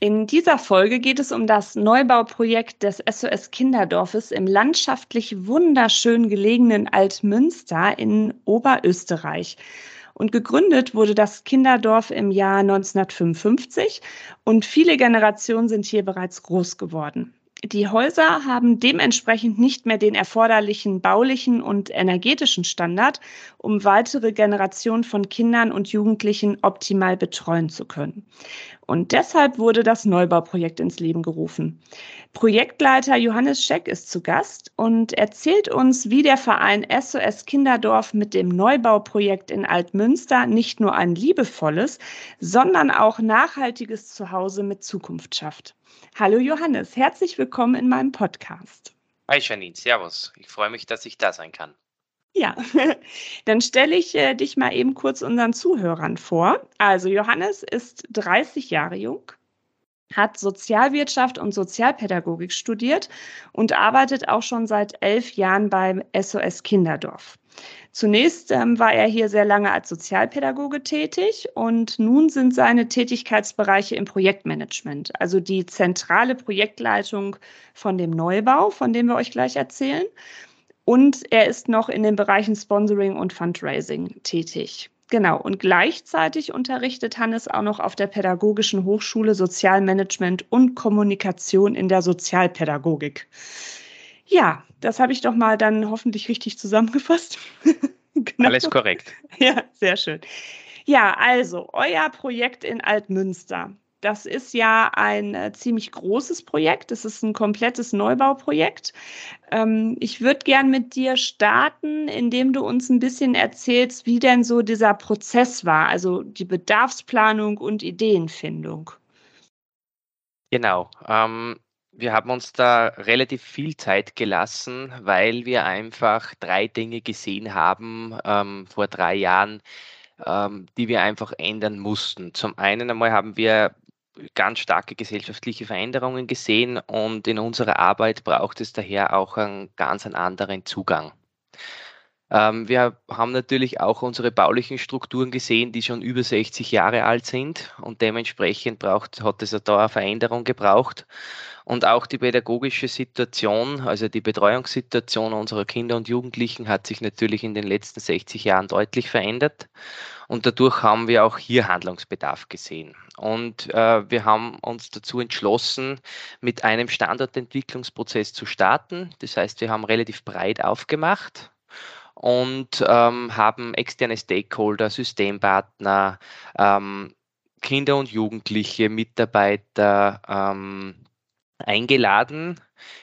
In dieser Folge geht es um das Neubauprojekt des SOS Kinderdorfes im landschaftlich wunderschön gelegenen Altmünster in Oberösterreich. Und gegründet wurde das Kinderdorf im Jahr 1955 und viele Generationen sind hier bereits groß geworden. Die Häuser haben dementsprechend nicht mehr den erforderlichen baulichen und energetischen Standard, um weitere Generationen von Kindern und Jugendlichen optimal betreuen zu können. Und deshalb wurde das Neubauprojekt ins Leben gerufen. Projektleiter Johannes Scheck ist zu Gast und erzählt uns, wie der Verein SOS Kinderdorf mit dem Neubauprojekt in Altmünster nicht nur ein liebevolles, sondern auch nachhaltiges Zuhause mit Zukunft schafft. Hallo Johannes, herzlich willkommen in meinem Podcast. Hi Janine, Servus. Ich freue mich, dass ich da sein kann. Ja, dann stelle ich äh, dich mal eben kurz unseren Zuhörern vor. Also Johannes ist 30 Jahre jung, hat Sozialwirtschaft und Sozialpädagogik studiert und arbeitet auch schon seit elf Jahren beim SOS Kinderdorf. Zunächst ähm, war er hier sehr lange als Sozialpädagoge tätig und nun sind seine Tätigkeitsbereiche im Projektmanagement, also die zentrale Projektleitung von dem Neubau, von dem wir euch gleich erzählen. Und er ist noch in den Bereichen Sponsoring und Fundraising tätig. Genau. Und gleichzeitig unterrichtet Hannes auch noch auf der Pädagogischen Hochschule Sozialmanagement und Kommunikation in der Sozialpädagogik. Ja, das habe ich doch mal dann hoffentlich richtig zusammengefasst. genau. Alles korrekt. Ja, sehr schön. Ja, also euer Projekt in Altmünster. Das ist ja ein äh, ziemlich großes Projekt. Das ist ein komplettes Neubauprojekt. Ähm, ich würde gern mit dir starten, indem du uns ein bisschen erzählst, wie denn so dieser Prozess war, also die Bedarfsplanung und Ideenfindung. Genau. Ähm, wir haben uns da relativ viel Zeit gelassen, weil wir einfach drei Dinge gesehen haben ähm, vor drei Jahren, ähm, die wir einfach ändern mussten. Zum einen einmal haben wir ganz starke gesellschaftliche Veränderungen gesehen und in unserer Arbeit braucht es daher auch einen ganz anderen Zugang. Ähm, wir haben natürlich auch unsere baulichen Strukturen gesehen, die schon über 60 Jahre alt sind und dementsprechend braucht, hat es da eine Veränderung gebraucht. Und auch die pädagogische Situation, also die Betreuungssituation unserer Kinder und Jugendlichen hat sich natürlich in den letzten 60 Jahren deutlich verändert. Und dadurch haben wir auch hier Handlungsbedarf gesehen. Und äh, wir haben uns dazu entschlossen, mit einem Standortentwicklungsprozess zu starten. Das heißt, wir haben relativ breit aufgemacht und ähm, haben externe Stakeholder, Systempartner, ähm, Kinder und Jugendliche, Mitarbeiter, ähm, eingeladen,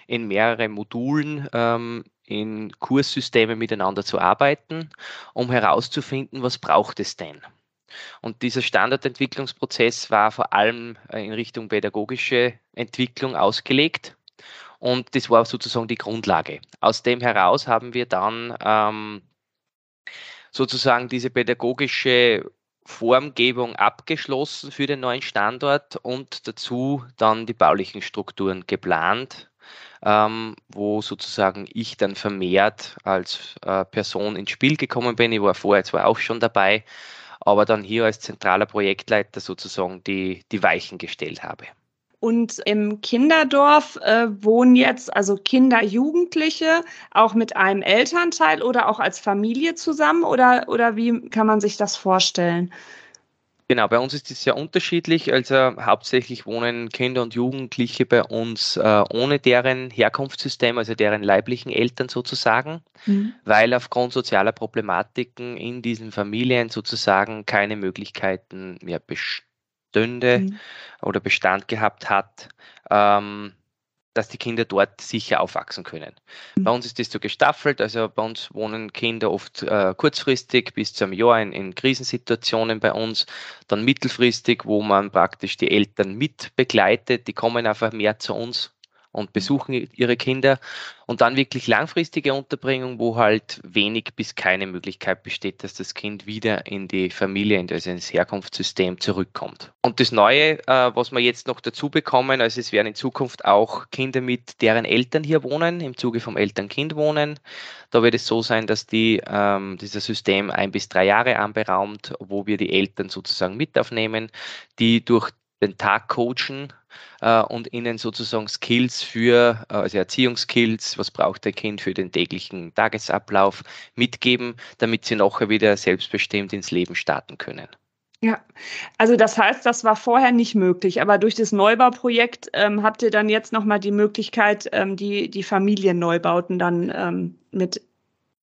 in mehrere Modulen ähm, in Kurssystemen miteinander zu arbeiten, um herauszufinden, was braucht es denn. Und dieser Standardentwicklungsprozess war vor allem äh, in Richtung pädagogische Entwicklung ausgelegt. Und das war sozusagen die Grundlage. Aus dem heraus haben wir dann ähm, sozusagen diese pädagogische Formgebung abgeschlossen für den neuen Standort und dazu dann die baulichen Strukturen geplant, ähm, wo sozusagen ich dann vermehrt als äh, Person ins Spiel gekommen bin. Ich war vorher zwar auch schon dabei, aber dann hier als zentraler Projektleiter sozusagen die, die Weichen gestellt habe. Und im Kinderdorf äh, wohnen jetzt also Kinder, Jugendliche auch mit einem Elternteil oder auch als Familie zusammen oder, oder wie kann man sich das vorstellen? Genau, bei uns ist es sehr unterschiedlich. Also hauptsächlich wohnen Kinder und Jugendliche bei uns äh, ohne deren Herkunftssystem, also deren leiblichen Eltern sozusagen, mhm. weil aufgrund sozialer Problematiken in diesen Familien sozusagen keine Möglichkeiten mehr bestehen bestünde mhm. oder Bestand gehabt hat, ähm, dass die Kinder dort sicher aufwachsen können. Mhm. Bei uns ist das so gestaffelt, also bei uns wohnen Kinder oft äh, kurzfristig bis zu einem Jahr in, in, Krisensituationen bei uns, dann mittelfristig, wo man praktisch die Eltern mit begleitet, die kommen einfach mehr zu uns und besuchen ihre Kinder. Und dann wirklich langfristige Unterbringung, wo halt wenig bis keine Möglichkeit besteht, dass das Kind wieder in die Familie, in das Herkunftssystem zurückkommt. Und das Neue, äh, was wir jetzt noch dazu bekommen, also es werden in Zukunft auch Kinder mit deren Eltern hier wohnen, im Zuge vom Eltern-Kind wohnen. Da wird es so sein, dass die, ähm, dieses System ein bis drei Jahre anberaumt, wo wir die Eltern sozusagen mit aufnehmen, die durch den Tag coachen äh, und ihnen sozusagen Skills für, äh, also Erziehungsskills, was braucht der Kind für den täglichen Tagesablauf mitgeben, damit sie nachher wieder selbstbestimmt ins Leben starten können. Ja, also das heißt, das war vorher nicht möglich, aber durch das Neubauprojekt ähm, habt ihr dann jetzt nochmal die Möglichkeit, ähm, die, die Familienneubauten dann ähm, mit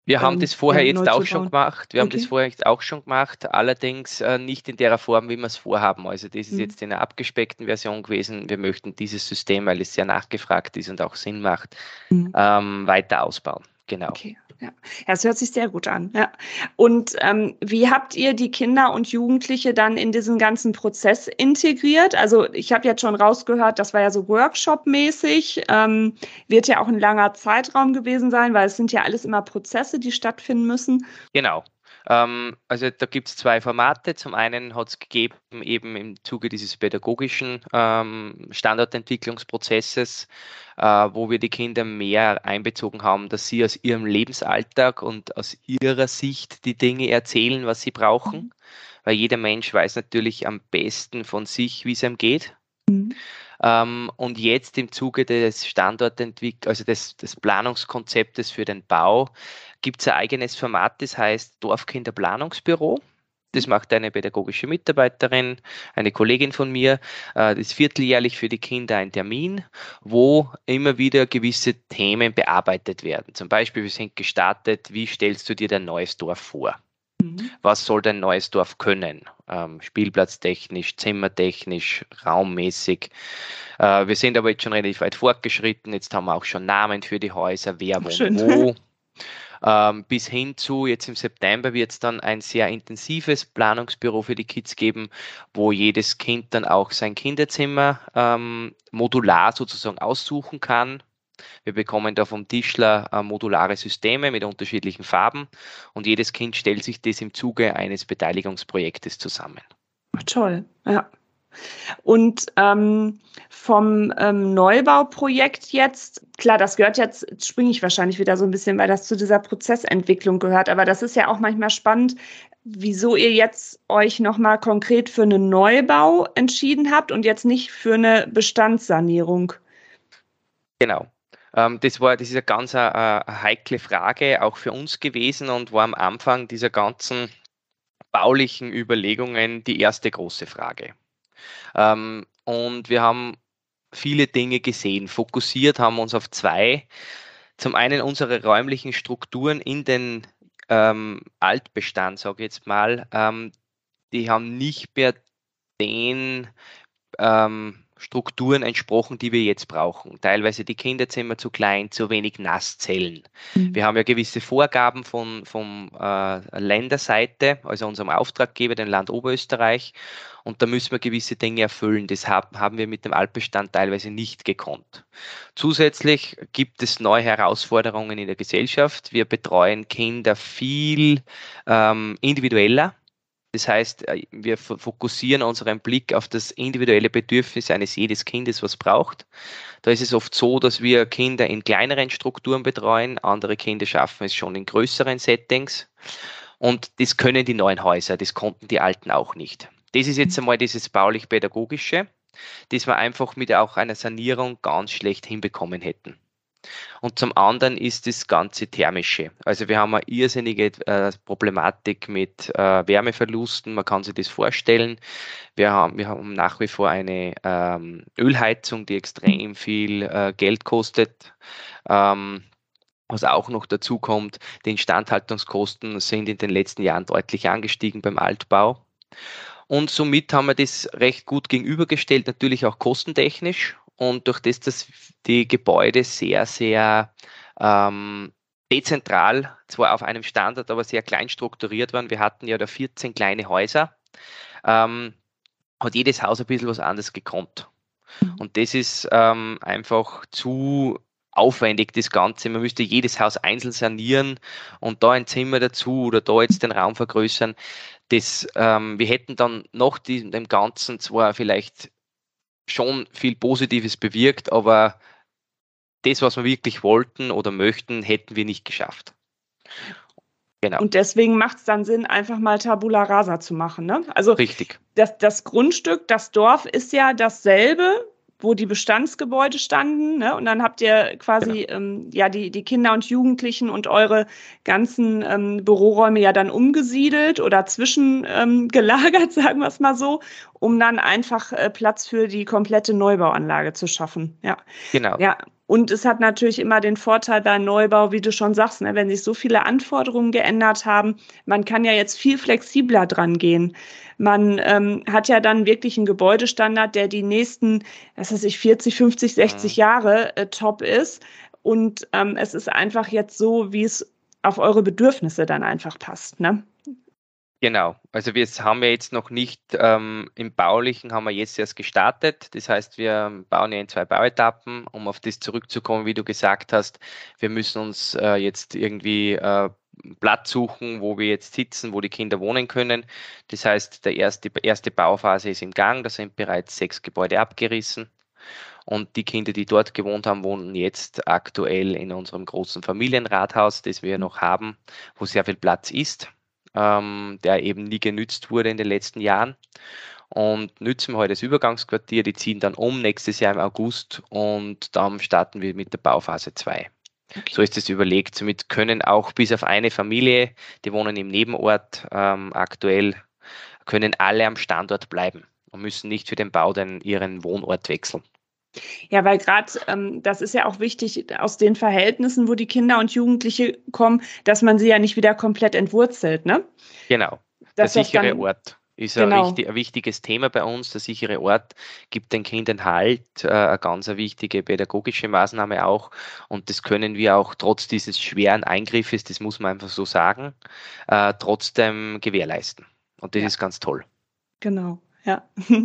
wir haben das vorher ja, jetzt auch schon gemacht. Wir okay. haben das vorher jetzt auch schon gemacht, allerdings äh, nicht in der Form, wie wir es vorhaben. Also das ist mhm. jetzt in einer abgespeckten Version gewesen. Wir möchten dieses System, weil es sehr nachgefragt ist und auch Sinn macht, mhm. ähm, weiter ausbauen. Genau. Okay. Ja. es hört sich sehr gut an. Ja. Und ähm, wie habt ihr die Kinder und Jugendliche dann in diesen ganzen Prozess integriert? Also ich habe jetzt schon rausgehört, das war ja so Workshop-mäßig, ähm, wird ja auch ein langer Zeitraum gewesen sein, weil es sind ja alles immer Prozesse, die stattfinden müssen. Genau. Ähm, also da gibt es zwei Formate. Zum einen hat es gegeben, eben im Zuge dieses pädagogischen ähm, Standortentwicklungsprozesses, äh, wo wir die Kinder mehr einbezogen haben, dass sie aus ihrem Lebensalltag und aus ihrer Sicht die Dinge erzählen, was sie brauchen. Mhm. Weil jeder Mensch weiß natürlich am besten von sich, wie es ihm geht. Mhm. Ähm, und jetzt im Zuge des Standortentwicklungs, also des, des Planungskonzeptes für den Bau, gibt es ein eigenes Format, das heißt Dorfkinderplanungsbüro. Das macht eine pädagogische Mitarbeiterin, eine Kollegin von mir. Äh, das ist vierteljährlich für die Kinder ein Termin, wo immer wieder gewisse Themen bearbeitet werden. Zum Beispiel, wir sind gestartet, wie stellst du dir dein neues Dorf vor? Mhm. Was soll dein neues Dorf können? Ähm, spielplatztechnisch, zimmertechnisch, raummäßig. Äh, wir sind aber jetzt schon relativ weit fortgeschritten. Jetzt haben wir auch schon Namen für die Häuser, wer wohnt wo. Ähm, bis hin zu, jetzt im September wird es dann ein sehr intensives Planungsbüro für die Kids geben, wo jedes Kind dann auch sein Kinderzimmer ähm, modular sozusagen aussuchen kann. Wir bekommen da vom Tischler äh, modulare Systeme mit unterschiedlichen Farben und jedes Kind stellt sich das im Zuge eines Beteiligungsprojektes zusammen. Ach, toll, ja. Und ähm, vom ähm, Neubauprojekt jetzt, klar, das gehört jetzt, jetzt springe ich wahrscheinlich wieder so ein bisschen, weil das zu dieser Prozessentwicklung gehört, aber das ist ja auch manchmal spannend, wieso ihr jetzt euch nochmal konkret für einen Neubau entschieden habt und jetzt nicht für eine Bestandssanierung. Genau. Ähm, das war, das ist eine ganz äh, eine heikle Frage, auch für uns gewesen und war am Anfang dieser ganzen baulichen Überlegungen die erste große Frage. Ähm, und wir haben viele Dinge gesehen. Fokussiert haben uns auf zwei. Zum einen unsere räumlichen Strukturen in den ähm, Altbestand, sage ich jetzt mal, ähm, die haben nicht mehr den ähm, Strukturen entsprochen, die wir jetzt brauchen. Teilweise die Kinderzimmer zu klein, zu wenig Nasszellen. Mhm. Wir haben ja gewisse Vorgaben von, von äh, Länderseite, also unserem Auftraggeber, dem Land Oberösterreich. Und da müssen wir gewisse Dinge erfüllen. Das haben wir mit dem Altbestand teilweise nicht gekonnt. Zusätzlich gibt es neue Herausforderungen in der Gesellschaft. Wir betreuen Kinder viel ähm, individueller das heißt, äh, wir fokussieren unseren Blick auf das individuelle Bedürfnis eines jedes Kindes, was braucht. Da ist es oft so, dass wir Kinder in kleineren Strukturen betreuen, andere Kinder schaffen es schon in größeren Settings. Und das können die neuen Häuser, das konnten die alten auch nicht. Das ist jetzt einmal dieses baulich-pädagogische, das wir einfach mit auch einer Sanierung ganz schlecht hinbekommen hätten. Und zum anderen ist das ganze Thermische. Also wir haben eine irrsinnige äh, Problematik mit äh, Wärmeverlusten, man kann sich das vorstellen. Wir haben, wir haben nach wie vor eine ähm, Ölheizung, die extrem viel äh, Geld kostet. Ähm, was auch noch dazu kommt, die Instandhaltungskosten sind in den letzten Jahren deutlich angestiegen beim Altbau. Und somit haben wir das recht gut gegenübergestellt, natürlich auch kostentechnisch und durch das, dass die Gebäude sehr, sehr ähm, dezentral, zwar auf einem Standard, aber sehr klein strukturiert waren. Wir hatten ja da 14 kleine Häuser. Ähm, hat jedes Haus ein bisschen was anderes gekonnt. Mhm. Und das ist ähm, einfach zu aufwendig, das Ganze. Man müsste jedes Haus einzeln sanieren und da ein Zimmer dazu oder da jetzt den Raum vergrößern. Das, ähm, wir hätten dann nach diesem, dem Ganzen zwar vielleicht schon viel Positives bewirkt, aber das, was wir wirklich wollten oder möchten, hätten wir nicht geschafft. Genau. Und deswegen macht es dann Sinn, einfach mal Tabula Rasa zu machen. Ne? Also Richtig. Das, das Grundstück, das Dorf ist ja dasselbe, wo die Bestandsgebäude standen. Ne? Und dann habt ihr quasi genau. ähm, ja die, die Kinder und Jugendlichen und eure ganzen ähm, Büroräume ja dann umgesiedelt oder zwischengelagert, ähm, sagen wir es mal so, um dann einfach äh, Platz für die komplette Neubauanlage zu schaffen. Ja. Genau. Ja. Und es hat natürlich immer den Vorteil bei Neubau, wie du schon sagst, ne, wenn sich so viele Anforderungen geändert haben, man kann ja jetzt viel flexibler dran gehen. Man ähm, hat ja dann wirklich einen Gebäudestandard, der die nächsten, was weiß ich, 40, 50, 60 mhm. Jahre äh, top ist. Und ähm, es ist einfach jetzt so, wie es auf eure Bedürfnisse dann einfach passt. Ne? Genau, also wir haben ja jetzt noch nicht ähm, im Baulichen, haben wir jetzt erst gestartet. Das heißt, wir bauen ja in zwei Bauetappen, um auf das zurückzukommen, wie du gesagt hast. Wir müssen uns äh, jetzt irgendwie äh, Platz suchen, wo wir jetzt sitzen, wo die Kinder wohnen können. Das heißt, der erste, die erste Bauphase ist im Gang, da sind bereits sechs Gebäude abgerissen. Und die Kinder, die dort gewohnt haben, wohnen jetzt aktuell in unserem großen Familienrathaus, das wir noch haben, wo sehr viel Platz ist ähm, der eben nie genützt wurde in den letzten Jahren. Und nützen wir heute das Übergangsquartier, die ziehen dann um nächstes Jahr im August und dann starten wir mit der Bauphase 2. Okay. So ist es überlegt. Somit können auch bis auf eine Familie, die wohnen im Nebenort ähm, aktuell, können alle am Standort bleiben und müssen nicht für den Bau dann ihren Wohnort wechseln. Ja, weil gerade ähm, das ist ja auch wichtig aus den Verhältnissen, wo die Kinder und Jugendliche kommen, dass man sie ja nicht wieder komplett entwurzelt, ne? Genau. Dass der sichere dann, Ort ist genau. ein, richtig, ein, wichtiges Thema bei uns. Der sichere Ort gibt den Kindern Halt, äh, eine ganz wichtige pädagogische Maßnahme auch. Und das können wir auch trotz dieses schweren Eingriffes, das muss man einfach so sagen, äh, trotzdem gewährleisten. Und das ja. ist ganz toll. Genau. Ja.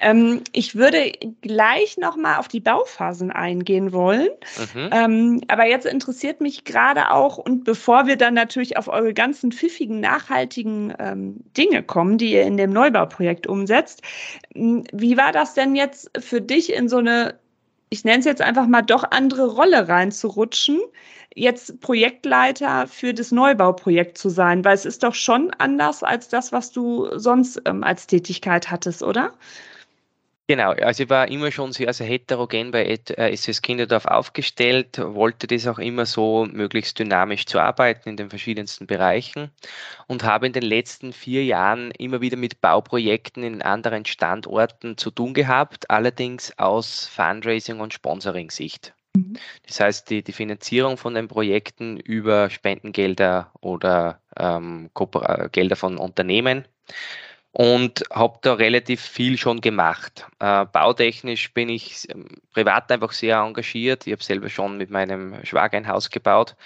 ähm, ich würde gleich nochmal auf die Bauphasen eingehen wollen. Mhm. Ähm, aber jetzt interessiert mich gerade auch, und bevor wir dann natürlich auf eure ganzen pfiffigen, nachhaltigen ähm, Dinge kommen, die ihr in dem Neubauprojekt umsetzt, wie war das denn jetzt für dich in so eine, ich nenne es jetzt einfach mal, doch andere Rolle reinzurutschen? jetzt Projektleiter für das Neubauprojekt zu sein? Weil es ist doch schon anders als das, was du sonst ähm, als Tätigkeit hattest, oder? Genau, also ich war immer schon sehr, sehr heterogen bei SS äh, Kinderdorf aufgestellt, wollte das auch immer so möglichst dynamisch zu arbeiten in den verschiedensten Bereichen und habe in den letzten vier Jahren immer wieder mit Bauprojekten in anderen Standorten zu tun gehabt, allerdings aus Fundraising und Sponsoring-Sicht. Mhm. Das heißt, die, die Finanzierung von den Projekten über Spendengelder oder ähm, Gelder von Unternehmen und habe da relativ viel schon gemacht. Äh, bautechnisch bin ich ähm, privat einfach sehr engagiert. Ich habe selber schon mit meinem Schwager ein Haus gebaut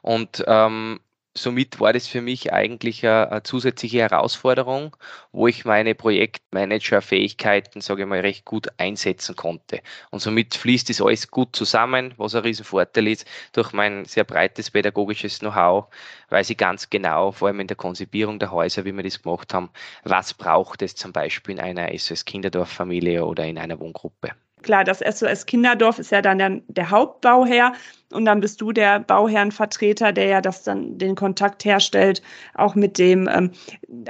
und ähm, somit war das für mich eigentlich eine, eine, zusätzliche Herausforderung, wo ich meine Projektmanager-Fähigkeiten, sage ich mal, recht gut einsetzen konnte. Und somit fließt das alles gut zusammen, was ein Riesenvorteil ist. Durch mein sehr breites pädagogisches Know-how weiß ich ganz genau, vor allem in der Konzipierung der Häuser, wie wir das gemacht haben, was braucht es zum Beispiel in einer SOS-Kinderdorf-Familie oder in einer Wohngruppe. Klar, das SOS Kinderdorf ist ja dann der, der, Hauptbauherr und dann bist du der Bauherrenvertreter, der ja das dann den Kontakt herstellt, auch mit dem, ähm,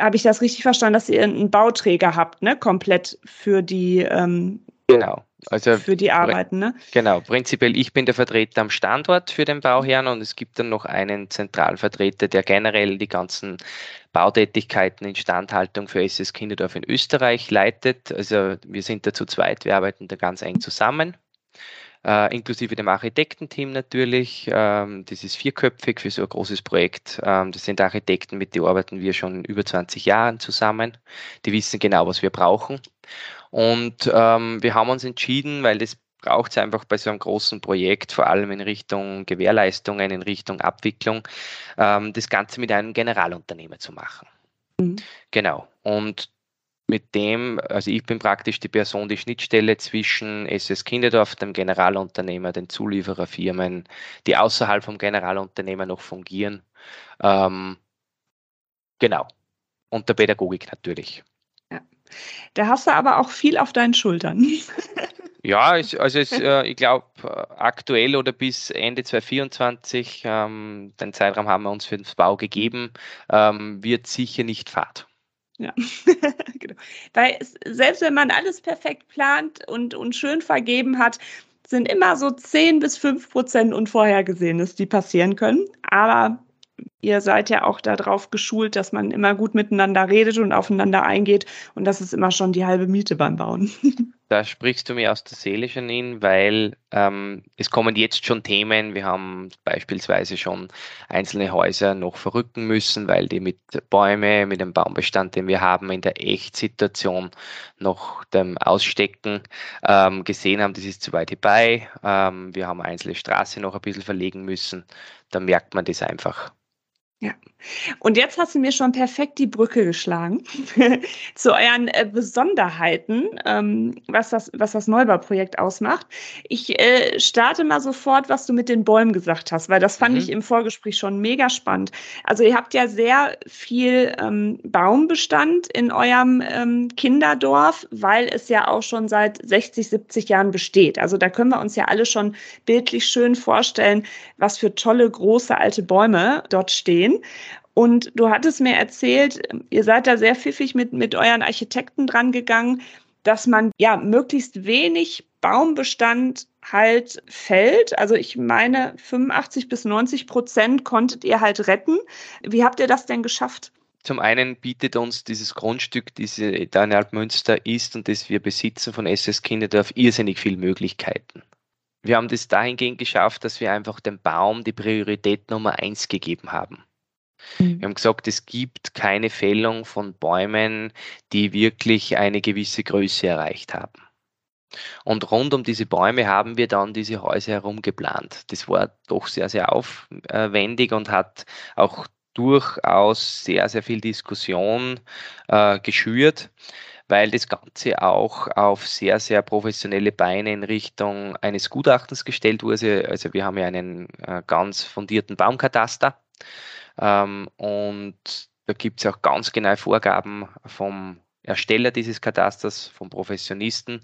habe ich das richtig verstanden, dass ihr einen Bauträger habt, ne, komplett für die ähm, Genau. Also für die Arbeiten, ne? Genau, prinzipiell ich bin der Vertreter am Standort für den Bauherrn und es gibt dann noch einen Zentralvertreter, der generell die ganzen Bautätigkeiten, Instandhaltung für SS Kinderdorf in Österreich leitet. Also wir sind da zu zweit, wir arbeiten da ganz eng zusammen. Äh, inklusive dem Architektenteam natürlich. Ähm, das ist vierköpfig für so ein großes Projekt. Ähm, das sind Architekten, mit denen arbeiten wir schon über 20 Jahren zusammen. Die wissen genau, was wir brauchen. Und ähm, wir haben uns entschieden, weil das braucht es einfach bei so einem großen Projekt, vor allem in Richtung Gewährleistungen, in Richtung Abwicklung, ähm, das Ganze mit einem Generalunternehmer zu machen. Mhm. Genau. Und mit dem, also ich bin praktisch die Person, die Schnittstelle zwischen SS Kinderdorf, dem Generalunternehmer, den Zuliefererfirmen, die außerhalb vom Generalunternehmer noch fungieren. Ähm, genau. Und der Pädagogik natürlich. Da hast du aber auch viel auf deinen Schultern. Ja, es, also es, äh, ich glaube, aktuell oder bis Ende 2024, ähm, den Zeitraum haben wir uns für den Bau gegeben, ähm, wird sicher nicht Fahrt. Ja, genau. Weil es, selbst wenn man alles perfekt plant und, und schön vergeben hat, sind immer so 10 bis 5 Prozent Unvorhergesehenes, die passieren können. Aber ihr seid ja auch darauf geschult, dass man immer gut miteinander redet und aufeinander eingeht. Und das ist immer schon die halbe Miete beim Bauen. Da sprichst du mir aus der Seele, Janine, weil ähm, es kommen jetzt schon Themen. Wir haben beispielsweise schon einzelne Häuser noch verrücken müssen, weil die mit Bäume, mit dem Baumbestand, den wir haben, in der Echtsituation noch dem Ausstecken ähm, gesehen haben, das ist zu weit vorbei. Ähm, wir haben einzelne Straße noch ein bisschen verlegen müssen. Da merkt man das einfach. Ja. Und jetzt hast du mir schon perfekt die Brücke geschlagen zu euren äh, Besonderheiten, ähm, was, das, was das Neubauprojekt ausmacht. Ich äh, starte mal sofort, was du mit den Bäumen gesagt hast, weil das fand mhm. ich im Vorgespräch schon mega spannend. Also ihr habt ja sehr viel ähm, Baumbestand in eurem ähm, Kinderdorf, weil es ja auch schon seit 60, 70 Jahren besteht. Also da können wir uns ja alle schon bildlich schön vorstellen, was für tolle, große, alte Bäume dort stehen. Und du hattest mir erzählt, ihr seid da sehr pfiffig mit, mit euren Architekten dran gegangen, dass man ja möglichst wenig Baumbestand halt fällt. Also ich meine, 85 bis 90 Prozent konntet ihr halt retten. Wie habt ihr das denn geschafft? Zum einen bietet uns dieses Grundstück, diese Daniel Münster ist und das wir besitzen von SS Kinderdorf, irrsinnig viele Möglichkeiten. Wir haben das dahingehend geschafft, dass wir einfach dem Baum die Priorität Nummer eins gegeben haben. Mhm. Wir haben gesagt, es gibt keine Fällung von Bäumen, die wirklich eine gewisse Größe erreicht haben. Und rund um diese Bäume haben wir dann diese Häuser herum geplant. Das war doch sehr, sehr aufwendig und hat auch durchaus sehr, sehr viel Diskussion äh, geschürt, weil das Ganze auch auf sehr, sehr professionelle Beine in Richtung eines Gutachtens gestellt wurde. Also wir haben ja einen äh, ganz fundierten Baumkataster ähm, und da gibt es auch ganz genaue Vorgaben vom Ersteller dieses Katasters, vom Professionisten,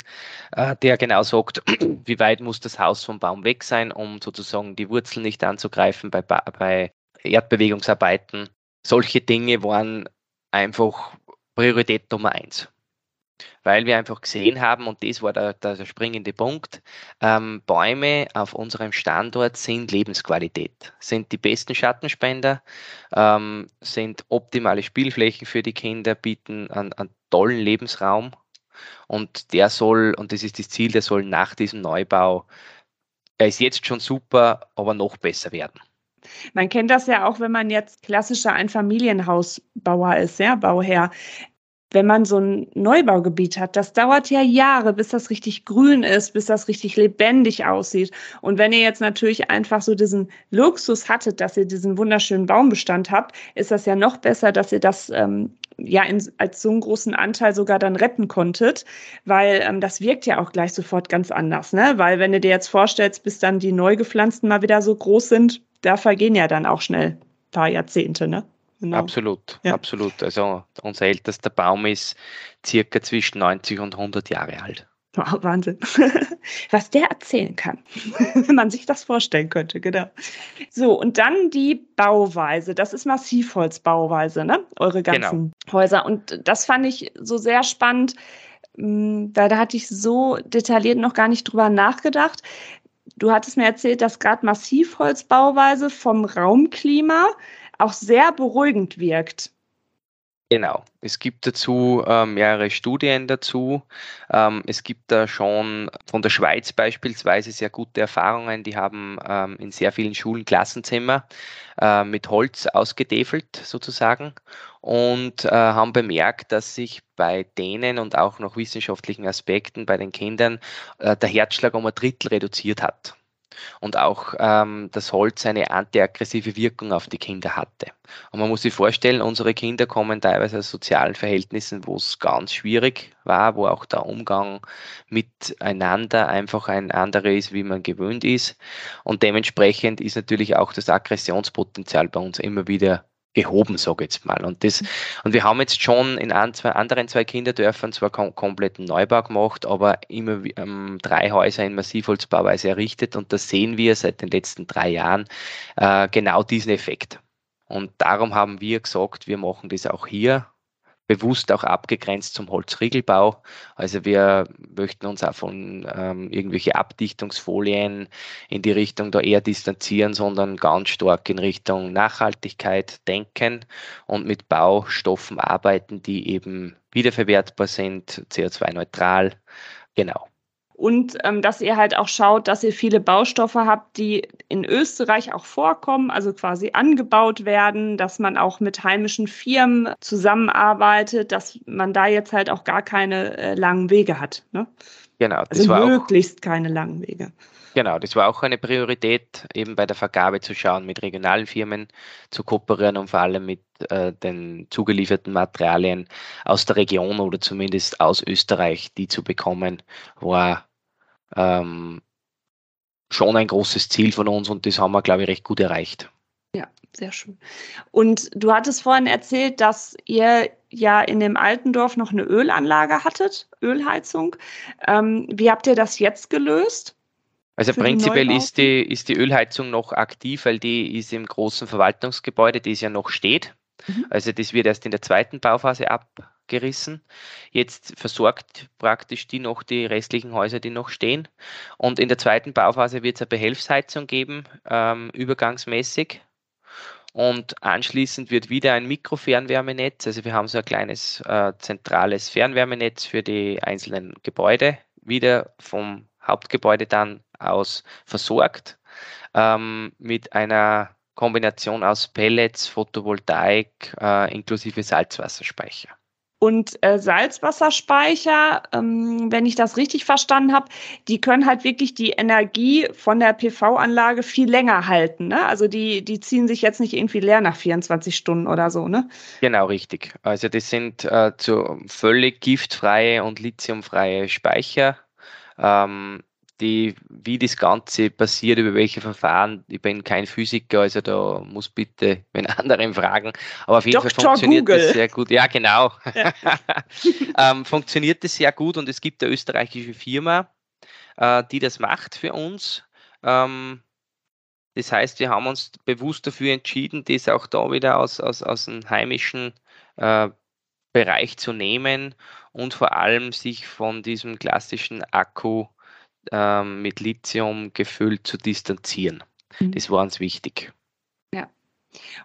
äh, der genau sagt, wie weit muss das Haus vom Baum weg sein, um sozusagen die Wurzeln nicht anzugreifen bei, bei Erdbewegungsarbeiten. Solche Dinge waren einfach Priorität Nummer eins weil wir einfach gesehen haben, und das war der, der springende Punkt, ähm, Bäume auf unserem Standort sind Lebensqualität, sind die besten Schattenspender, ähm, sind optimale Spielflächen für die Kinder, bieten einen, einen tollen Lebensraum und der soll, und das ist das Ziel, der soll nach diesem Neubau, er ist jetzt schon super, aber noch besser werden. Man kennt das ja auch, wenn man jetzt klassischer Einfamilienhausbauer ist, ja, Bauherr wenn man so ein Neubaugebiet hat, das dauert ja Jahre, bis das richtig grün ist, bis das richtig lebendig aussieht. Und wenn ihr jetzt natürlich einfach so diesen Luxus hattet, dass ihr diesen wunderschönen Baumbestand habt, ist das ja noch besser, dass ihr das ähm, ja in, als so einen großen Anteil sogar dann retten konntet, weil ähm, das wirkt ja auch gleich sofort ganz anders, ne? Weil wenn du dir jetzt vorstellst, bis dann die neu gepflanzten mal wieder so groß sind, da vergehen ja dann auch schnell ein paar Jahrzehnte, ne? Genau. Absolut, ja. absolut. Also unser ältester Baum ist circa zwischen 90 und 100 Jahre alt. Wow, Wahnsinn. Was der erzählen kann, wenn man sich das vorstellen könnte, genau. So, und dann die Bauweise. Das ist Massivholzbauweise, ne? Eure genau. ganzen genau. Häuser. Und das fand ich so sehr spannend. Hm, da, da hatte ich so detailliert noch gar nicht drüber nachgedacht. Du hattest mir erzählt, dass gerade Massivholzbauweise vom Raumklima auch sehr beruhigend wirkt. Genau. Es gibt dazu äh, mehrere Studien dazu. Ähm, es gibt da schon von der Schweiz beispielsweise sehr gute Erfahrungen. Die haben ähm, in sehr vielen Schulen Klassenzimmer äh, mit Holz ausgedefelt sozusagen und äh, haben bemerkt, dass sich bei denen und auch noch wissenschaftlichen Aspekten bei den Kindern äh, der Herzschlag um ein Drittel reduziert hat und auch ähm, das Holz eine antiaggressive Wirkung auf die Kinder hatte. Und man muss sich vorstellen, unsere Kinder kommen teilweise aus sozialen Verhältnissen, wo es ganz schwierig war, wo auch der Umgang miteinander einfach ein anderer ist, wie man gewöhnt ist. Und dementsprechend ist natürlich auch das Aggressionspotenzial bei uns immer wieder gehoben, sage ich jetzt mal. Und, das, und wir haben jetzt schon in ein, zwei anderen zwei Kinderdörfern zwar kom kompletten Neubau gemacht, aber immer ähm, drei Häuser in Massivholzbauweise errichtet und da sehen wir seit den letzten drei Jahren äh, genau diesen Effekt. Und darum haben wir gesagt, wir machen das auch hier bewusst auch abgegrenzt zum Holzriegelbau. Also wir möchten uns auch von ähm, irgendwelche Abdichtungsfolien in die Richtung da eher distanzieren, sondern ganz stark in Richtung Nachhaltigkeit denken und mit Baustoffen arbeiten, die eben wiederverwertbar sind, CO2-neutral. Genau und ähm, dass ihr halt auch schaut, dass ihr viele Baustoffe habt, die in Österreich auch vorkommen, also quasi angebaut werden, dass man auch mit heimischen Firmen zusammenarbeitet, dass man da jetzt halt auch gar keine äh, langen Wege hat. Ne? Genau. Das also möglichst auch, keine langen Wege. Genau, das war auch eine Priorität, eben bei der Vergabe zu schauen, mit regionalen Firmen zu kooperieren und vor allem mit äh, den zugelieferten Materialien aus der Region oder zumindest aus Österreich, die zu bekommen, war ähm, schon ein großes Ziel von uns und das haben wir, glaube ich, recht gut erreicht. Ja, sehr schön. Und du hattest vorhin erzählt, dass ihr ja in dem alten Dorf noch eine Ölanlage hattet, Ölheizung. Ähm, wie habt ihr das jetzt gelöst? Also prinzipiell ist die, ist die Ölheizung noch aktiv, weil die ist im großen Verwaltungsgebäude, das ja noch steht. Mhm. Also das wird erst in der zweiten Bauphase abgerissen. Jetzt versorgt praktisch die noch die restlichen Häuser, die noch stehen. Und in der zweiten Bauphase wird es eine Behelfsheizung geben, ähm, übergangsmäßig. Und anschließend wird wieder ein Mikrofernwärmenetz, also wir haben so ein kleines äh, zentrales Fernwärmenetz für die einzelnen Gebäude, wieder vom Hauptgebäude dann aus versorgt ähm, mit einer Kombination aus Pellets, Photovoltaik äh, inklusive Salzwasserspeicher. Und äh, Salzwasserspeicher, ähm, wenn ich das richtig verstanden habe, die können halt wirklich die Energie von der PV-Anlage viel länger halten. Ne? Also die, die ziehen sich jetzt nicht irgendwie leer nach 24 Stunden oder so, ne? Genau, richtig. Also das sind äh, zu völlig giftfreie und lithiumfreie Speicher. Ähm, die, wie das Ganze passiert, über welche Verfahren. Ich bin kein Physiker, also da muss bitte wenn anderen fragen. Aber auf jeden Dr. Fall funktioniert Google. das sehr gut. Ja, genau. Ja. ähm, funktioniert das sehr gut und es gibt eine österreichische Firma, äh, die das macht für uns. Ähm, das heißt, wir haben uns bewusst dafür entschieden, das auch da wieder aus, aus, aus dem heimischen äh, Bereich zu nehmen und vor allem sich von diesem klassischen Akku ähm, mit Lithium gefüllt zu distanzieren. Mhm. Das war uns wichtig. Ja.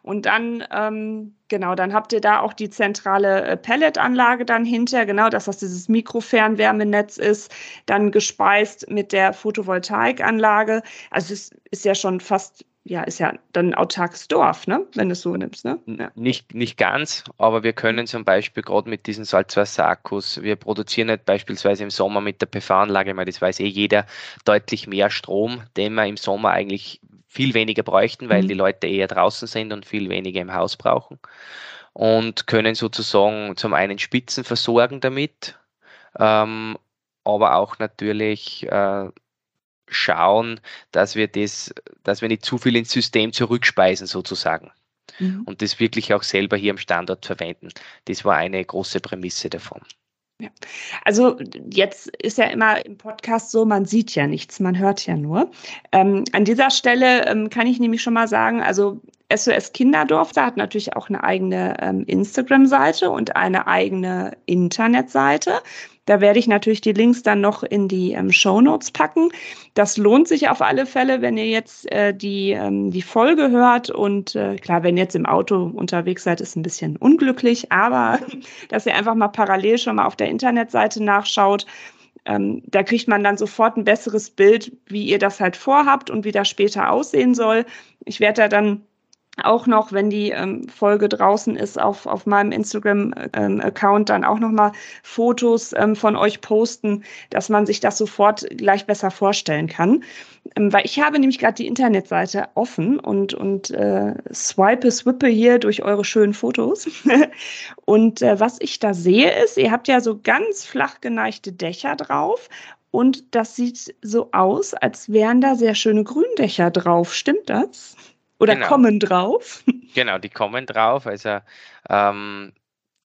Und dann, ähm, genau, dann habt ihr da auch die zentrale äh, Pelletanlage dann hinter, genau, dass das dieses Mikrofernwärmenetz ist, dann gespeist mit der Photovoltaikanlage. Also es ist ja schon fast ja, ist ja dann ein autarkes Dorf, ne? wenn du es so nimmst. Ne? Ja. Nicht, nicht ganz, aber wir können zum Beispiel gerade mit diesen Salzwasserakkus, wir produzieren halt beispielsweise im Sommer mit der PV-Anlage, weil das weiß eh jeder, deutlich mehr Strom, den wir im Sommer eigentlich viel weniger bräuchten, weil mhm. die Leute eher draußen sind und viel weniger im Haus brauchen. Und können sozusagen zum einen Spitzen versorgen damit, ähm, aber auch natürlich äh, schauen, dass wir das, dass wir nicht zu viel ins System zurückspeisen sozusagen. Mhm. Und das wirklich auch selber hier am Standort verwenden. Das war eine große Prämisse davon. Ja. Also jetzt ist ja immer im Podcast so, man sieht ja nichts, man hört ja nur. Ähm, an dieser Stelle ähm, kann ich nämlich schon mal sagen, also SOS Kinderdorf, da hat natürlich auch eine eigene ähm, Instagram-Seite und eine eigene Internetseite. Da werde ich natürlich die Links dann noch in die ähm, Show Notes packen. Das lohnt sich auf alle Fälle, wenn ihr jetzt äh, die, ähm, die Folge hört. Und äh, klar, wenn ihr jetzt im Auto unterwegs seid, ist ein bisschen unglücklich, aber dass ihr einfach mal parallel schon mal auf der Internetseite nachschaut. Ähm, da kriegt man dann sofort ein besseres Bild, wie ihr das halt vorhabt und wie das später aussehen soll. Ich werde da dann auch noch, wenn die ähm, Folge draußen ist, auf, auf meinem Instagram-Account ähm, dann auch nochmal Fotos ähm, von euch posten, dass man sich das sofort gleich besser vorstellen kann. Ähm, weil ich habe nämlich gerade die Internetseite offen und, und äh, swipe, swippe hier durch eure schönen Fotos. und äh, was ich da sehe, ist, ihr habt ja so ganz flach geneigte Dächer drauf und das sieht so aus, als wären da sehr schöne Gründächer drauf. Stimmt das? Oder genau. kommen drauf? Genau, die kommen drauf. Also ähm,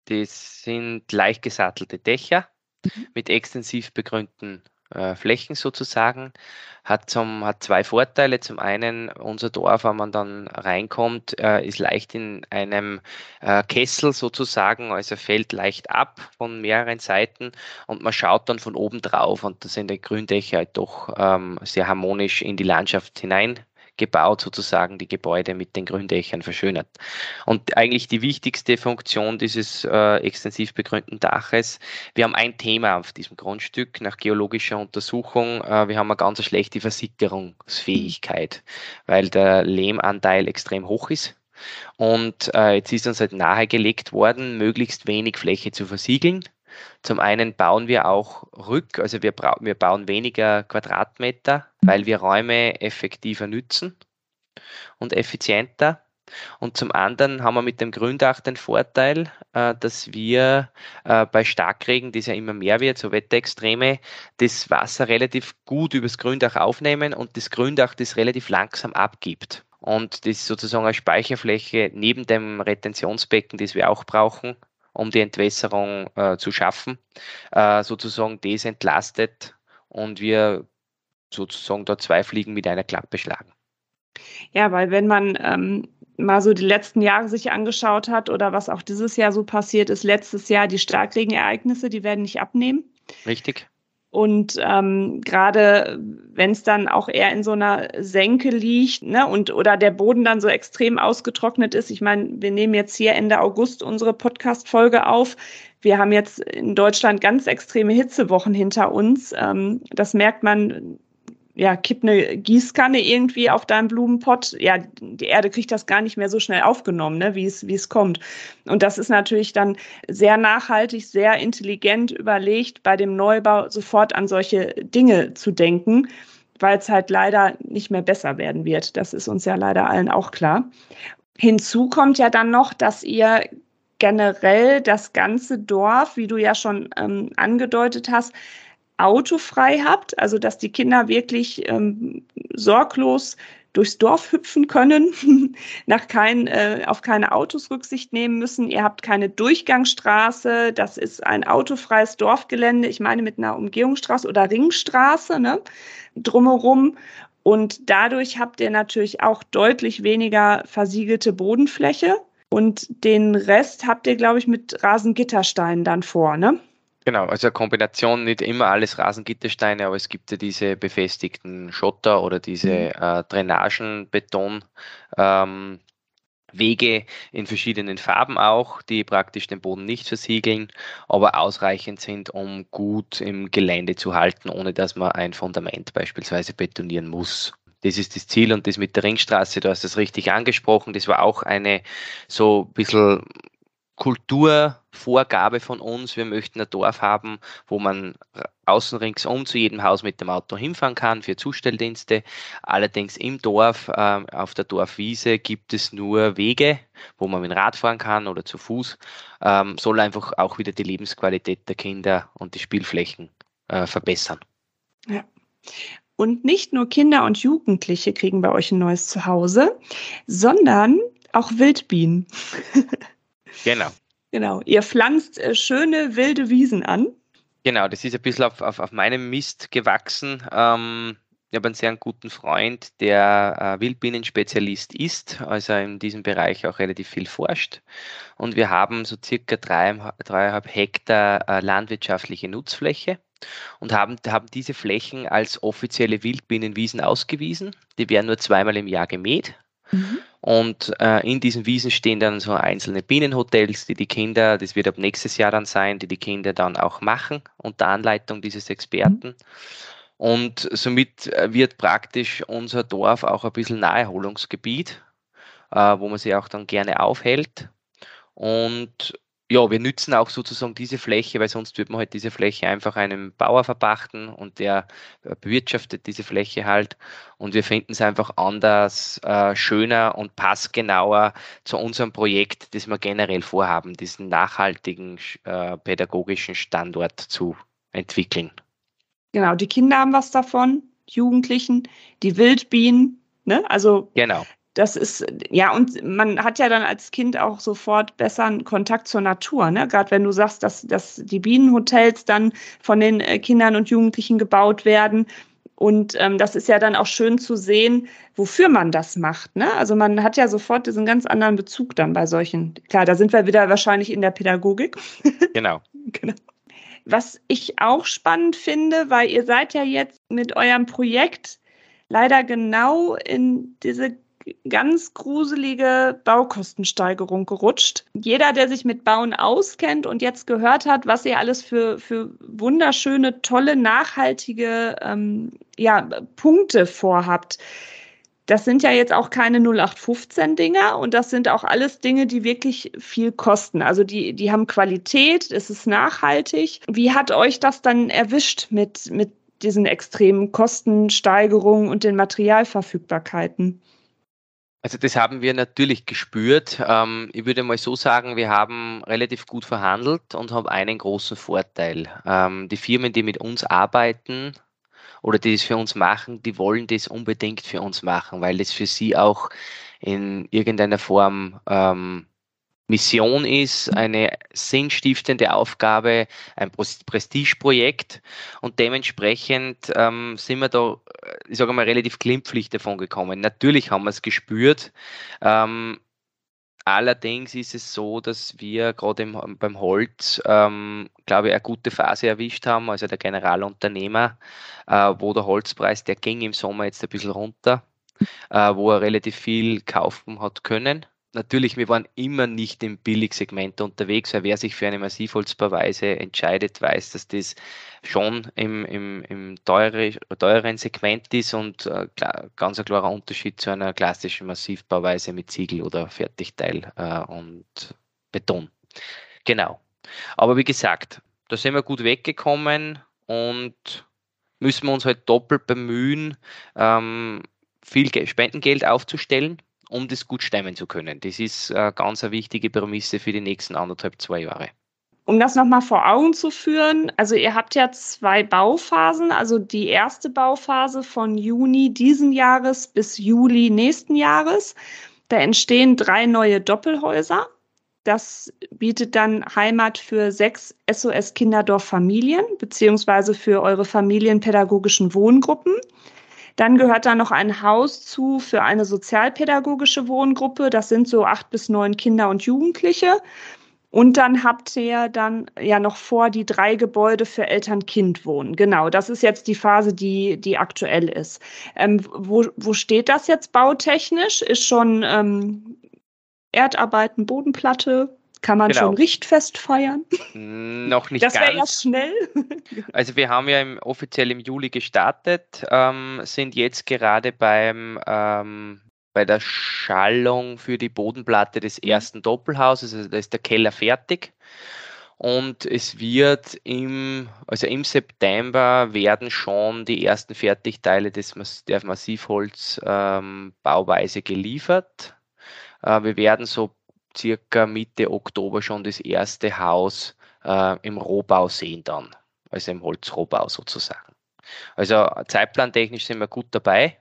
das sind leicht gesattelte Dächer mhm. mit extensiv begrünten äh, Flächen sozusagen. Hat, zum, hat zwei Vorteile. Zum einen, unser Dorf, wenn man dann reinkommt, äh, ist leicht in einem äh, Kessel sozusagen, also fällt leicht ab von mehreren Seiten und man schaut dann von oben drauf und da sind die Gründächer halt doch ähm, sehr harmonisch in die Landschaft hinein gebaut, sozusagen die Gebäude mit den Gründächern verschönert. Und eigentlich die wichtigste Funktion dieses äh, extensiv begrünten Daches, wir haben ein Thema auf diesem Grundstück nach geologischer Untersuchung, äh, wir haben eine ganz schlechte Versickerungsfähigkeit, weil der Lehmanteil extrem hoch ist. Und äh, jetzt ist uns halt nahegelegt worden, möglichst wenig Fläche zu versiegeln zum einen bauen wir auch rück, also wir, wir bauen weniger Quadratmeter, weil wir Räume effektiver nützen und effizienter. Und zum anderen haben wir mit dem Gründach den Vorteil, äh, dass wir äh, bei Starkregen, das ja immer mehr wird, so Wetterextreme, das Wasser relativ gut übers Gründach aufnehmen und das Gründach das relativ langsam abgibt. Und das sozusagen als Speicherfläche neben dem Retentionsbecken, das wir auch brauchen, um die Entwässerung äh, zu schaffen, äh, sozusagen das entlastet und wir sozusagen dort zwei Fliegen mit einer Klappe schlagen. Ja, weil wenn man ähm, mal so die letzten Jahre sich angeschaut hat oder was auch dieses Jahr so passiert ist, letztes Jahr die Starkregenereignisse, die werden nicht abnehmen. Richtig. Und ähm, gerade wenn es dann auch eher in so einer Senke liegt, ne, und oder der Boden dann so extrem ausgetrocknet ist. Ich meine, wir nehmen jetzt hier Ende August unsere Podcast-Folge auf. Wir haben jetzt in Deutschland ganz extreme Hitzewochen hinter uns. Ähm, das merkt man ja, kipp eine Gießkanne irgendwie auf deinen Blumenpott. Ja, die Erde kriegt das gar nicht mehr so schnell aufgenommen, ne, wie es, wie es kommt. Und das ist natürlich dann sehr nachhaltig, sehr intelligent überlegt, bei dem Neubau sofort an solche Dinge zu denken, weil es halt leider nicht mehr besser werden wird. Das ist uns ja leider allen auch klar. Hinzu kommt ja dann noch, dass ihr generell das ganze Dorf, wie du ja schon ähm, angedeutet hast, autofrei habt, also dass die Kinder wirklich ähm, sorglos durchs Dorf hüpfen können, nach kein, äh, auf keine Autos Rücksicht nehmen müssen. Ihr habt keine Durchgangsstraße, das ist ein autofreies Dorfgelände, ich meine mit einer Umgehungsstraße oder Ringstraße ne, drumherum. Und dadurch habt ihr natürlich auch deutlich weniger versiegelte Bodenfläche. Und den Rest habt ihr, glaube ich, mit Rasengittersteinen dann vor, ne? Genau, also eine Kombination, nicht immer alles Rasengittersteine, aber es gibt ja diese befestigten Schotter oder diese mhm. äh, Drainagenbeton. Ähm, Wege in verschiedenen Farben auch, die praktisch den Boden nicht versiegeln, aber ausreichend sind, um gut im Gelände zu halten, ohne dass man ein Fundament beispielsweise betonieren muss. Das ist das Ziel und das mit der Ringstraße, du hast es richtig angesprochen, das war auch eine so ein bisschen Kulturvorgabe von uns. Wir möchten ein Dorf haben, wo man außen ringsum zu jedem Haus mit dem Auto hinfahren kann für Zustelldienste. Allerdings im Dorf, äh, auf der Dorfwiese gibt es nur Wege, wo man mit dem Rad fahren kann oder zu Fuß. Ähm, soll einfach auch wieder die Lebensqualität der Kinder und die Spielflächen äh, verbessern. Ja. Und nicht nur Kinder und Jugendliche kriegen bei euch ein neues Zuhause, sondern auch Wildbienen. Genau. Genau. Ihr pflanzt äh, schöne wilde Wiesen an. Genau, das ist ein bisschen auf, auf, auf meinem Mist gewachsen. Ähm, Ich habe einen sehr guten Freund, der äh, Wildbienenspezialist ist, also in diesem Bereich auch relativ viel forscht. Und wir haben so circa dreieinhalb Hektar äh, landwirtschaftliche Nutzfläche und haben, haben diese Flächen als offizielle Wildbienenwiesen ausgewiesen. Die werden nur zweimal im Jahr gemäht. Mhm. Und äh, in diesen Wiesen stehen dann so einzelne Bienenhotels, die die Kinder, das wird ab nächstes Jahr dann sein, die die Kinder dann auch machen unter Anleitung dieses Experten. Mhm. Und somit äh, wird praktisch unser Dorf auch ein bisschen Naherholungsgebiet, äh, wo man sich auch dann gerne aufhält. Und ja, wir nützen auch sozusagen diese Fläche, weil sonst würde man halt diese Fläche einfach einem Bauer verpachten und der äh, bewirtschaftet diese Fläche halt. Und wir finden es einfach anders, äh, schöner und passgenauer zu unserem Projekt, das wir generell vorhaben, diesen nachhaltigen äh, pädagogischen Standort zu entwickeln. Genau, die Kinder haben was davon, Jugendlichen, die Wildbienen, ne? Also genau das ist, ja, und man hat ja dann als Kind auch sofort besseren Kontakt zur Natur, ne? Gerade wenn du sagst, dass, dass die Bienenhotels dann von den äh, Kindern und Jugendlichen gebaut werden. Und ähm, das ist ja dann auch schön zu sehen, wofür man das macht. Ne? Also man hat ja sofort diesen ganz anderen Bezug dann bei solchen. Klar, da sind wir wieder wahrscheinlich in der Pädagogik. Genau. genau. Was ich auch spannend finde, weil ihr seid ja jetzt mit eurem Projekt leider genau in diese ganz gruselige Baukostensteigerung gerutscht. Jeder, der sich mit Bauen auskennt und jetzt gehört hat, was ihr alles für, für wunderschöne, tolle, nachhaltige ähm, ja, Punkte vorhabt, das sind ja jetzt auch keine 0815-Dinger und das sind auch alles Dinge, die wirklich viel kosten. Also die, die haben Qualität, es ist nachhaltig. Wie hat euch das dann erwischt mit, mit diesen extremen Kostensteigerungen und den Materialverfügbarkeiten? Also das haben wir natürlich gespürt. Ähm, ich würde mal so sagen, wir haben relativ gut verhandelt und haben einen großen Vorteil. Ähm, die Firmen, die mit uns arbeiten oder die es für uns machen, die wollen das unbedingt für uns machen, weil das für sie auch in irgendeiner Form ähm, Mission ist, eine sinnstiftende Aufgabe, ein Prestigeprojekt und dementsprechend ähm, sind wir da, äh, ich sage mal, relativ glimpflich davon gekommen. Natürlich haben wir es gespürt. Ähm, allerdings ist es so, dass wir gerade beim Holz, ähm, glaube ich, eine gute Phase erwischt haben, also der Generalunternehmer, äh, wo der Holzpreis, der ging im Sommer jetzt ein bisschen runter, äh, wo er relativ viel kaufen hat können natürlich, wir waren immer nicht im Billigsegment unterwegs, weil wer sich für eine Massivholzbauweise entscheidet, weiß, dass das schon im, im, im teure, teureren Segment ist und äh, klar, ganz ein klarer Unterschied zu einer klassischen Massivbauweise mit Ziegel oder Fertigteil äh, und Beton. Genau. Aber wie gesagt, da sind wir gut weggekommen und müssen wir uns halt doppelt bemühen, ähm, viel Spendengeld aufzustellen um das gut stemmen zu können. Das ist eine ganz wichtige Prämisse für die nächsten anderthalb, zwei Jahre. Um das nochmal vor Augen zu führen, also ihr habt ja zwei Bauphasen, also die erste Bauphase von Juni diesen Jahres bis Juli nächsten Jahres. Da entstehen drei neue Doppelhäuser. Das bietet dann Heimat für sechs SOS Kinderdorf Familien beziehungsweise für eure familienpädagogischen Wohngruppen. Dann gehört da noch ein Haus zu für eine sozialpädagogische Wohngruppe. Das sind so acht bis neun Kinder und Jugendliche. Und dann habt ihr dann ja noch vor die drei Gebäude für Eltern-Kind wohnen. Genau, das ist jetzt die Phase, die, die aktuell ist. Ähm, wo, wo steht das jetzt bautechnisch? Ist schon ähm, Erdarbeiten, Bodenplatte? Kann man genau. schon richtfest feiern? Noch nicht das ganz. Das wäre ja schnell. also wir haben ja im, offiziell im Juli gestartet, ähm, sind jetzt gerade beim ähm, bei der Schallung für die Bodenplatte des mhm. ersten Doppelhauses, also da ist der Keller fertig. Und es wird im, also im September werden schon die ersten Fertigteile des, der Massivholz-Bauweise ähm, geliefert. Äh, wir werden so circa Mitte Oktober schon das erste Haus äh, im Rohbau sehen dann, also im Holzrohbau sozusagen. Also zeitplantechnisch sind wir gut dabei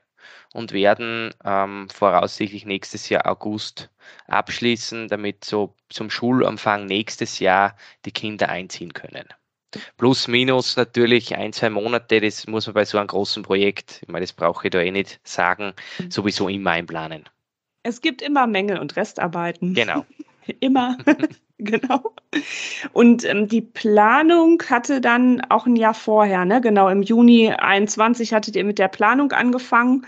und werden ähm, voraussichtlich nächstes Jahr August abschließen, damit so zum Schulanfang nächstes Jahr die Kinder einziehen können. Plus, minus natürlich ein, zwei Monate, das muss man bei so einem großen Projekt, ich meine, das brauche ich da eh nicht sagen, mhm. sowieso immer einplanen. Es gibt immer Mängel und Restarbeiten. Genau. immer. genau. Und ähm, die Planung hatte dann auch ein Jahr vorher, ne? Genau, im Juni 21 hattet ihr mit der Planung angefangen.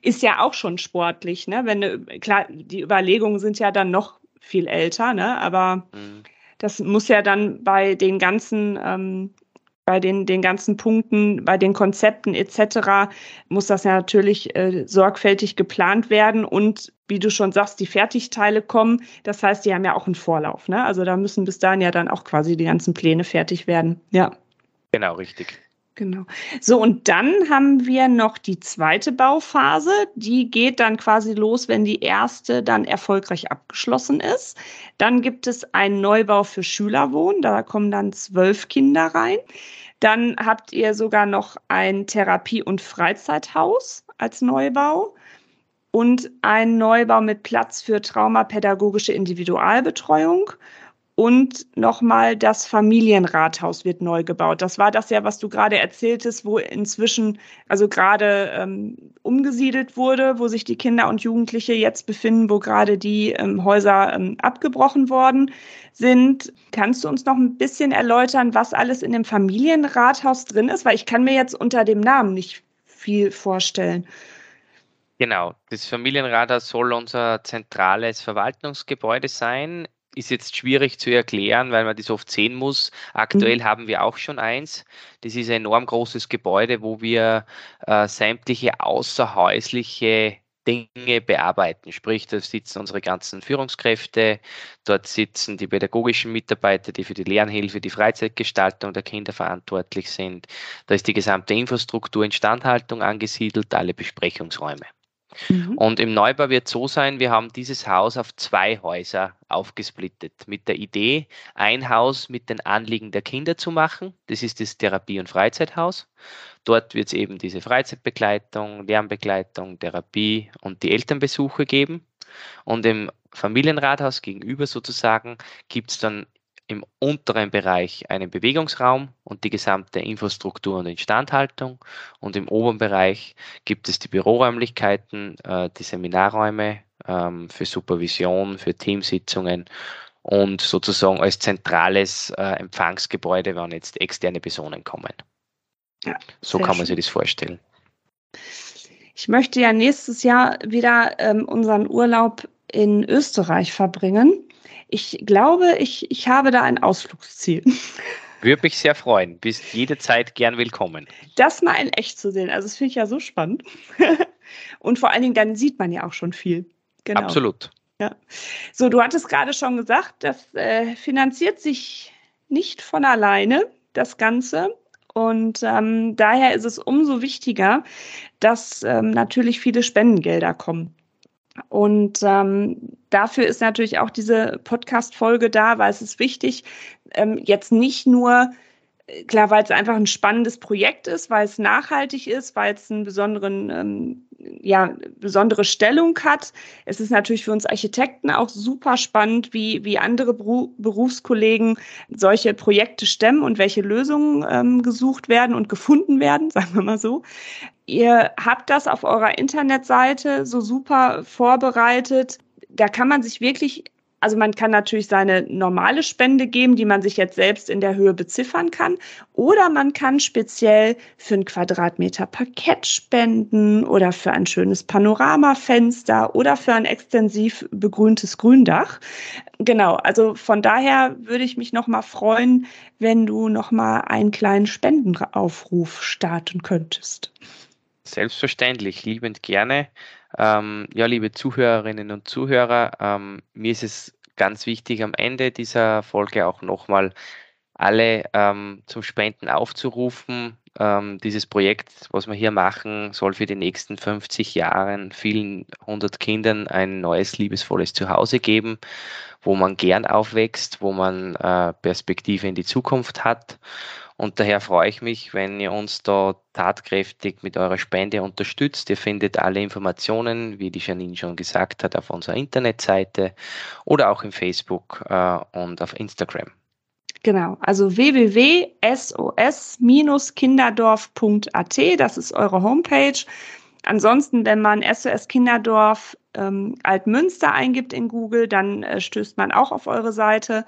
Ist ja auch schon sportlich, ne? Wenn klar, die Überlegungen sind ja dann noch viel älter, ne? Aber mhm. das muss ja dann bei den ganzen ähm, bei den, den ganzen Punkten, bei den Konzepten etc. muss das ja natürlich äh, sorgfältig geplant werden und wie du schon sagst, die Fertigteile kommen. Das heißt, die haben ja auch einen Vorlauf. Ne? Also da müssen bis dahin ja dann auch quasi die ganzen Pläne fertig werden. Ja. Genau, richtig. Genau. So, und dann haben wir noch die zweite Bauphase. Die geht dann quasi los, wenn die erste dann erfolgreich abgeschlossen ist. Dann gibt es einen Neubau für Schülerwohnen. Da kommen dann zwölf Kinder rein. Dann habt ihr sogar noch ein Therapie- und Freizeithaus als Neubau und ein Neubau mit Platz für traumapädagogische Individualbetreuung und nochmal das Familienrathaus wird neu gebaut. Das war das ja, was du gerade erzähltest, wo inzwischen also gerade ähm, umgesiedelt wurde, wo sich die Kinder und Jugendliche jetzt befinden, wo gerade die ähm, Häuser ähm, abgebrochen worden sind. Kannst du uns noch ein bisschen erläutern, was alles in dem Familienrathaus drin ist? Weil ich kann mir jetzt unter dem Namen nicht viel vorstellen. Genau, das Familienrathaus soll unser zentrales Verwaltungsgebäude sein ist jetzt schwierig zu erklären, weil man das oft sehen muss. Aktuell mhm. haben wir auch schon eins. Das ist ein enorm großes Gebäude, wo wir äh, sämtliche außerhäusliche Dinge bearbeiten. Sprich, da sitzen unsere ganzen Führungskräfte, dort sitzen die pädagogischen Mitarbeiter, die für die Lernhilfe, die Freizeitgestaltung der Kinder verantwortlich sind. Da ist die gesamte Infrastruktur, Instandhaltung angesiedelt, alle Besprechungsräume. Mhm. Und im Neubau wird so sein, wir haben dieses Haus auf zwei Häuser aufgesplittet mit der Idee, ein Haus mit den Anliegen der Kinder zu machen. Das ist das Therapie- und Freizeithaus. Dort wird es eben diese Freizeitbegleitung, Lernbegleitung, Therapie und die Elternbesuche geben. Und im Familienrathaus gegenüber sozusagen gibt es dann im unteren Bereich einen Bewegungsraum und die gesamte Infrastruktur und Instandhaltung. Und im oberen Bereich gibt es die Büroräumlichkeiten, äh, die Seminarräume ähm, für Supervision, für Teamsitzungen und sozusagen als zentrales äh, Empfangsgebäude, wenn jetzt externe Personen kommen. Ja, so kann man sich das vorstellen. Ich möchte ja nächstes Jahr wieder ähm, unseren Urlaub in Österreich verbringen. Ich glaube, ich, ich habe da ein Ausflugsziel. Würde mich sehr freuen. Bist jederzeit gern willkommen. Das mal in echt zu sehen. Also, das finde ich ja so spannend. Und vor allen Dingen, dann sieht man ja auch schon viel. Genau. Absolut. Ja. So, du hattest gerade schon gesagt, das äh, finanziert sich nicht von alleine, das Ganze. Und ähm, daher ist es umso wichtiger, dass ähm, natürlich viele Spendengelder kommen. Und ähm, dafür ist natürlich auch diese Podcast-Folge da, weil es ist wichtig, ähm, jetzt nicht nur klar, weil es einfach ein spannendes Projekt ist, weil es nachhaltig ist, weil es einen besonderen, ähm, ja, besondere Stellung hat. Es ist natürlich für uns Architekten auch super spannend, wie, wie andere Beru Berufskollegen solche Projekte stemmen und welche Lösungen ähm, gesucht werden und gefunden werden, sagen wir mal so. Ihr habt das auf eurer Internetseite so super vorbereitet. Da kann man sich wirklich also man kann natürlich seine normale Spende geben, die man sich jetzt selbst in der Höhe beziffern kann. Oder man kann speziell für einen Quadratmeter Parkett spenden oder für ein schönes Panoramafenster oder für ein extensiv begrüntes Gründach. Genau, also von daher würde ich mich nochmal freuen, wenn du nochmal einen kleinen Spendenaufruf starten könntest. Selbstverständlich, liebend gerne. Ähm, ja, liebe Zuhörerinnen und Zuhörer, ähm, mir ist es ganz wichtig, am Ende dieser Folge auch nochmal alle ähm, zum Spenden aufzurufen. Ähm, dieses Projekt, was wir hier machen, soll für die nächsten 50 Jahre vielen hundert Kindern ein neues, liebesvolles Zuhause geben, wo man gern aufwächst, wo man äh, Perspektive in die Zukunft hat. Und daher freue ich mich, wenn ihr uns da tatkräftig mit eurer Spende unterstützt. Ihr findet alle Informationen, wie die Janine schon gesagt hat, auf unserer Internetseite oder auch im Facebook äh, und auf Instagram. Genau, also www.sos-kinderdorf.at, das ist eure Homepage. Ansonsten, wenn man SOS Kinderdorf ähm, Altmünster eingibt in Google, dann äh, stößt man auch auf eure Seite.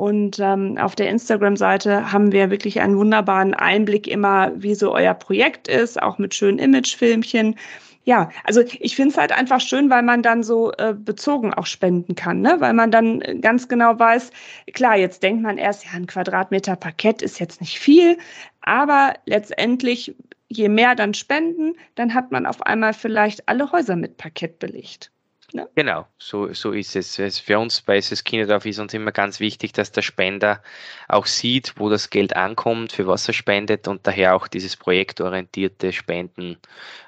Und ähm, auf der Instagram-Seite haben wir wirklich einen wunderbaren Einblick immer, wie so euer Projekt ist, auch mit schönen Imagefilmchen ja, also ich finde es halt einfach schön, weil man dann so äh, bezogen auch spenden kann, ne? weil man dann äh, ganz genau weiß, klar, jetzt denkt man erst, ja, ein Quadratmeter Parkett ist jetzt nicht viel, aber letztendlich, je mehr dann spenden, dann hat man auf einmal vielleicht alle Häuser mit Parkett belegt. Ne? Genau, so, so ist es. Für uns bei SS Kinderdorf ist uns immer ganz wichtig, dass der Spender auch sieht, wo das Geld ankommt, für was er spendet und daher auch dieses projektorientierte Spenden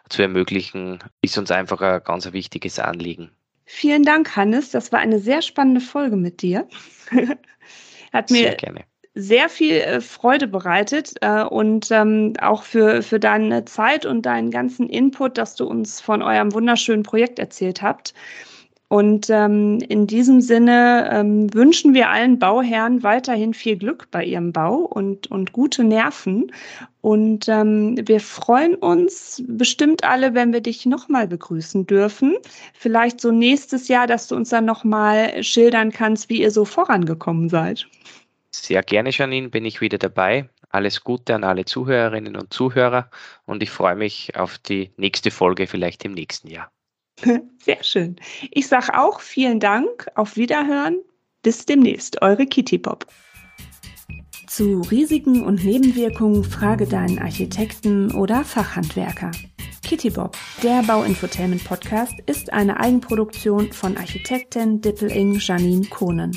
zu ermöglichen, ist uns einfach ein ganz wichtiges Anliegen. Vielen Dank, Hannes. Das war eine sehr spannende Folge mit dir. Hat mir sehr gerne sehr viel äh, Freude bereitet äh, und ähm, auch für, für deine Zeit und deinen ganzen Input, dass du uns von eurem wunderschönen Projekt erzählt habt. Und ähm, in diesem Sinne ähm, wünschen wir allen Bauherren weiterhin viel Glück bei ihrem Bau und, und gute Nerven. Und wir freuen uns bestimmt alle, wenn wir dich nochmal begrüßen dürfen. Vielleicht so nächstes Jahr, dass du uns dann nochmal schildern kannst, wie ihr so vorangekommen seid. Sehr gerne, Janine, bin ich wieder dabei. Alles Gute an alle Zuhörerinnen und Zuhörer und ich freue mich auf die nächste Folge vielleicht im nächsten Jahr. Sehr schön. Ich sage auch vielen Dank, auf Wiederhören. Bis demnächst, eure Kitty Pop. Zu Risiken und Nebenwirkungen frage deinen Architekten oder Fachhandwerker. Kitty Bob, der Bauinfotainment Podcast, ist eine Eigenproduktion von Architektin Dippeling Janine Kohnen.